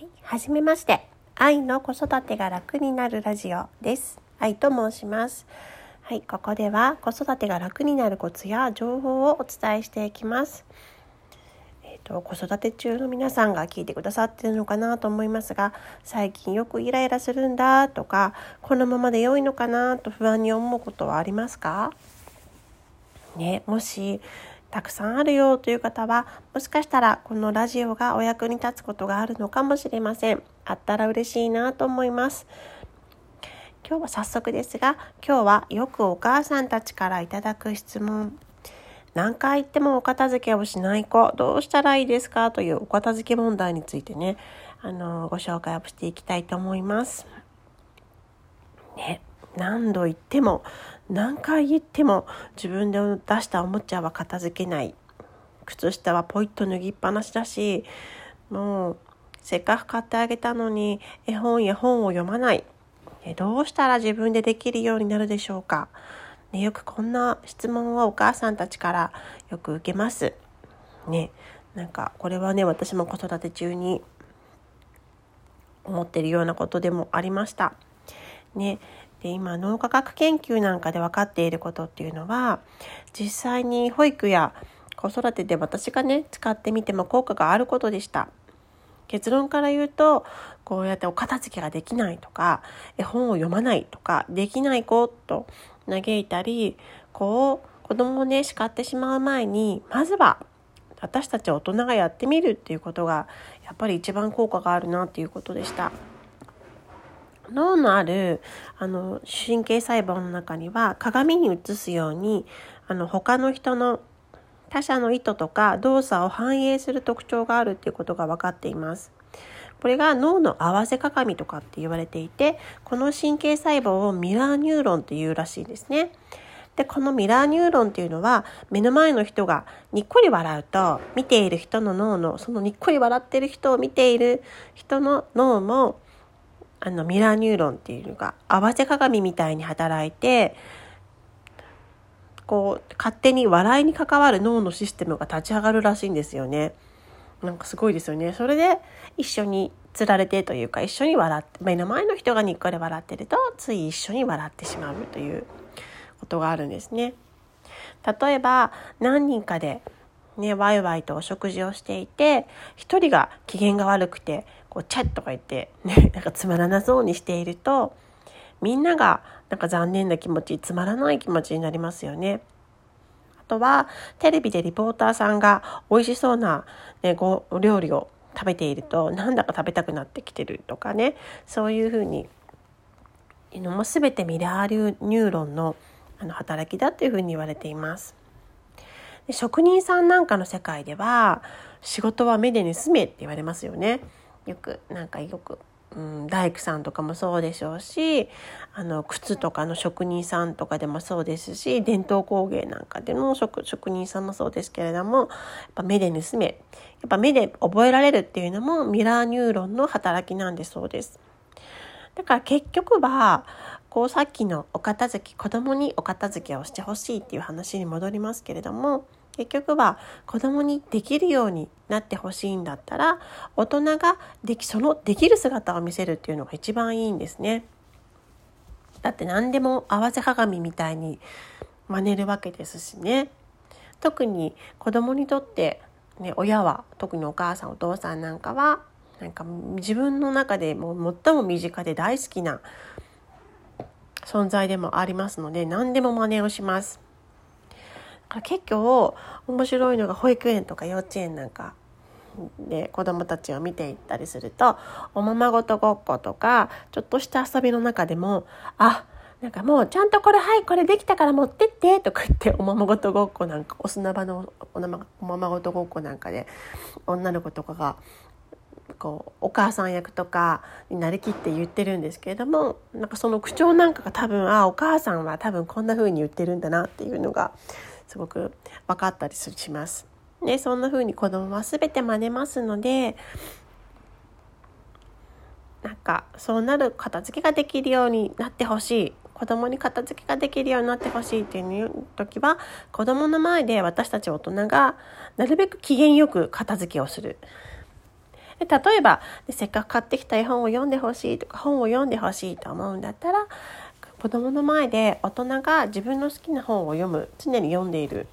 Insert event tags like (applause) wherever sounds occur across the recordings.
はい、はじめまして。愛の子育てが楽になるラジオです。愛と申します。はい、ここでは子育てが楽になるコツや情報をお伝えしていきます。えっ、と子育て中の皆さんが聞いてくださってるのかなと思いますが、最近よくイライラするんだとか、このままで良いのかなと不安に思うことはありますか？ね、もしたくさんあるよという方はもしかしたらこのラジオがお役に立つことがあるのかもしれません。あったら嬉しいなと思います。今日は早速ですが今日はよくお母さんたちからいただく質問。何回言ってもお片付けをしない子どうしたらいいですかというお片付け問題についてねあのご紹介をしていきたいと思います。ね何度言っても何回言っても自分で出したおもちゃは片付けない靴下はポイッと脱ぎっぱなしだしもうせっかく買ってあげたのに絵本や本を読まないどうしたら自分でできるようになるでしょうか、ね、よくこんな質問をお母さんたちからよく受けます。ね、なんかこれはね私も子育て中に思ってるようなことでもありました。ね、で今脳科学研究なんかで分かっていることっていうのは実際に保育や子育てで私がね使ってみても効果があることでした結論から言うとこうやってお片付けができないとか絵本を読まないとかできない子と嘆いたりこう子供をね叱ってしまう前にまずは私たち大人がやってみるっていうことがやっぱり一番効果があるなっていうことでした。脳のあるあの神経細胞の中には鏡に映すようにあの他の人の他者の意図とか動作を反映する特徴があるっていうことが分かっています。これが脳の合わせ鏡とかって言われていてこの神経細胞をミラーニューロンっていうらしいですね。でこのミラーニューロンっていうのは目の前の人がにっこり笑うと見ている人の脳のそのにっこり笑ってる人を見ている人の脳もあのミラーニューロンっていうのが合わせ鏡みたいに働いてこう勝手に笑いに関わる脳のシステムが立ち上がるらしいんですよね。なんかすごいですよね。それで一緒につられてというか一緒に笑って目の前の人がにっこり笑ってるとつい一緒に笑ってしまうということがあるんですね。例えば何人かでね、ワイワイとお食事をしていて一人が機嫌が悪くてこうチャッとか言って、ね、(laughs) なんかつまらなそうにしているとみんながなんか残念な気持ちつまらない気持ちになりますよね。あとはテレビでリポーターさんが美味しそうな、ね、ご料理を食べているとなんだか食べたくなってきてるとかねそういうふうにいうのも全てミラーニューロンのあの働きだっていうふうに言われています。で職人さんなんかの世界では仕事は目で盗めって言われますよね。よくなんかよく、うん、大工さんとかもそうでしょうしあの靴とかの職人さんとかでもそうですし伝統工芸なんかでの職職人さんもそうですけれどもやっぱ目で盗めやっぱ目で覚えられるっていうのもミラーニューロンの働きなんでそうです。だから結局はこうさっきのお片付け子供にお片付けをしてほしいっていう話に戻りますけれども結局は子供にできるようになってほしいんだったら大人ができそのできる姿を見せるっていうのが一番いいんですね。だって何でも合わせ鏡みたいに真似るわけですしね。特に子供にとって、ね、親は特にお母さんお父さんなんかはなんか自分の中でも最も身近で大好きな存在でもありますので何でも真似をします。結構面白いのが保育園とか幼稚園なんかで子どもたちを見ていったりするとおままごとごっことかちょっとした遊びの中でもあなんかもうちゃんとこれはいこれできたから持ってってとか言って (laughs) おままごとごっこなんかお砂場のおままごとごっこなんかで女の子とかがこうお母さん役とかになりきって言ってるんですけれどもなんかその口調なんかが多分あお母さんは多分こんな風に言ってるんだなっていうのがすごく分かったりします。ね、そんな風に子供は全て真似ますのでなんかそうなる片付けができるようになってほしい子供に片付けができるようになってほしいっていう時は子供の前で私たち大人がなるべく機嫌よく片付けをする。で例えばせっかく買ってきた絵本を読んでほしいとか本を読んでほしいと思うんだったら子供の前で大人が自分の好きな本を読む。常に読んでいる。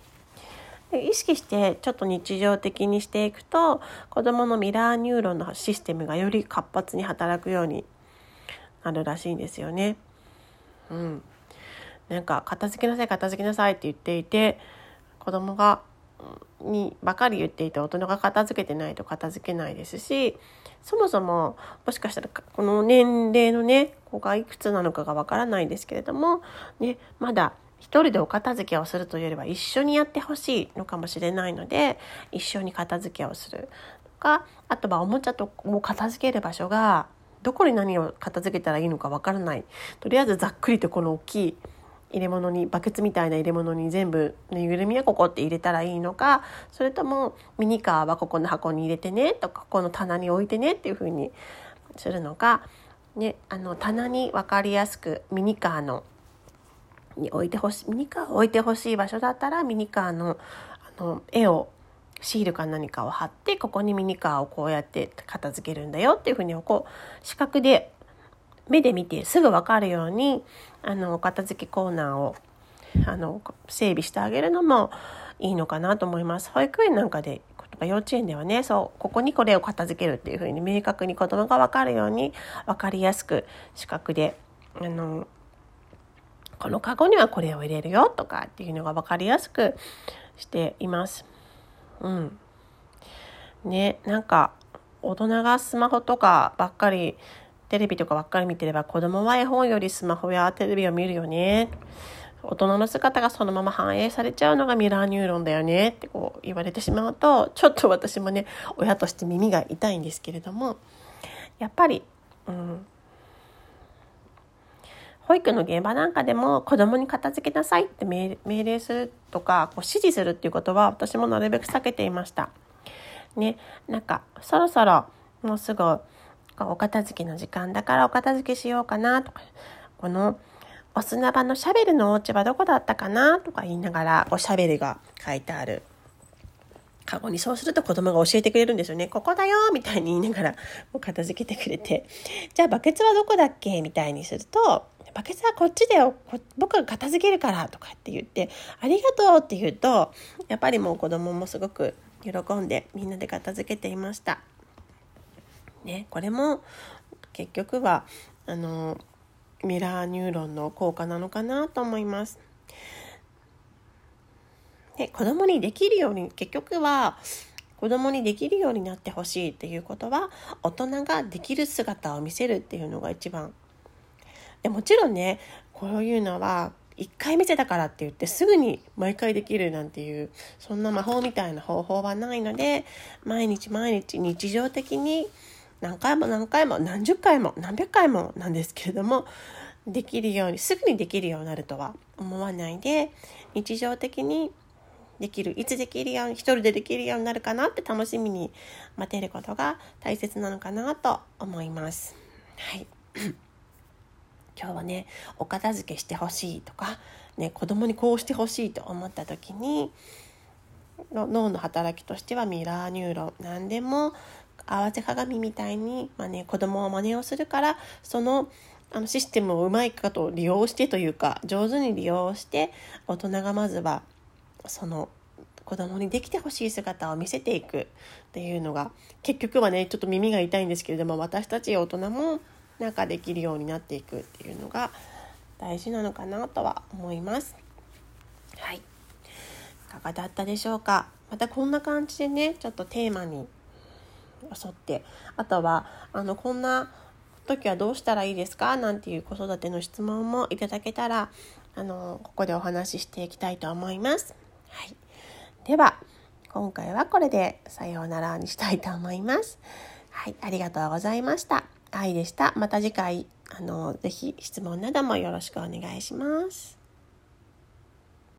意識してちょっと日常的にしていくと子どものミラーニューロンのシステムがより活発に働くようになるらしいんですよね。うん、なんか片付けなさい片付けなさいって言っていて子供がにばかり言っていて大人が片付けてないと片付けないですしそもそももしかしたらこの年齢のね子がいくつなのかがわからないんですけれども、ね、まだ一人でお片付けをするというよりは一緒にやってほしいのかもしれないので一緒に片付けをする。とかあとはおもちゃとを片付ける場所がどこに何を片付けたらいいのかわからない。とりあえずざっくりとこの大きい入れ物にバケツみたいな入れ物に全部ぬいぐるみはここって入れたらいいのかそれともミニカーはここの箱に入れてねとかここの棚に置いてねっていう風にするのか、ね、あの棚に分かりやすくミニカーのに置いてほしいミニカーを置いてほしい場所だったらミニカーのあの絵をシールか何かを貼ってここにミニカーをこうやって片付けるんだよっていうふうにこう視覚で目で見てすぐ分かるようにあのお片付けコーナーをあの整備してあげるのもいいのかなと思います。保育園なんかで幼稚園ではねそうここにこれを片付けるっていうふうに明確に子供が分かるように分かりやすく視覚であのこのカゴにはこれを入れるよとかっていうのが分かりやすくしています。うん。ね、なんか大人がスマホとかばっかりテレビとかばっかり見てれば子供は絵本よりスマホやテレビを見るよね。大人の姿がそのまま反映されちゃうのがミラーニューロンだよねってこう言われてしまうとちょっと私もね親として耳が痛いんですけれどもやっぱり、うん、保育の現場なんかでも子供に片付けなさいって命令するとかこう指示するっていうことは私もなるべく避けていました。ね、なんかそろそろもうすぐお片付けの時間だからお片付けしようかなとかこのお砂場のシャベルのお家はどこだったかな？とか言いながらこうシャベルが書いてあるカゴにそうすると子供が教えてくれるんですよね。ここだよみたいに言いながらもう片付けてくれて。じゃあバケツはどこだっけ？みたいにするとバケツはこっちだよ僕が片付けるからとかって言ってありがとうって言うとやっぱりもう子供もすごく喜んでみんなで片付けていました。ね、これも結局はあのミラーニューロンの効果なのかなと思います。で子供にできるように結局は子供にできるようになってほしいっていうことは大人ができる姿を見せるっていうのが一番でもちろんねこういうのは1回見せたからって言ってすぐに毎回できるなんていうそんな魔法みたいな方法はないので毎日毎日日常的に何回も何回も何十回も何百回もなんですけれどもできるようにすぐにできるようになるとは思わないで日常的にできるいつできるように一人でできるようになるかなって楽しみに待てることが大切なのかなと思います。はい (clears throat) 今日はねお片付けしてほしいとか、ね、子供にこうしてほしいと思った時に脳の働きとしてはミラーニューロン何でも合わせ鏡みたいに、まあね、子供は真似をするからそのあのシステムをうまいかと利用してというか上手に利用して大人がまずはその子供にできてほしい姿を見せていくっていうのが結局はねちょっと耳が痛いんですけれども私たち大人もなんかできるようになっていくっていうのが大事なのかなとは思います。はい。いかがだったでしょうか？またこんな感じでね、ちょっとテーマに沿って、あとは、あの、こんな時はどうしたらいいですか？なんていう子育ての質問もいただけたら、あの、ここでお話ししていきたいと思います。はい。では、今回はこれでさようならにしたいと思います。はい、ありがとうございました。愛でした。また次回、あの、ぜひ質問などもよろしくお願いします。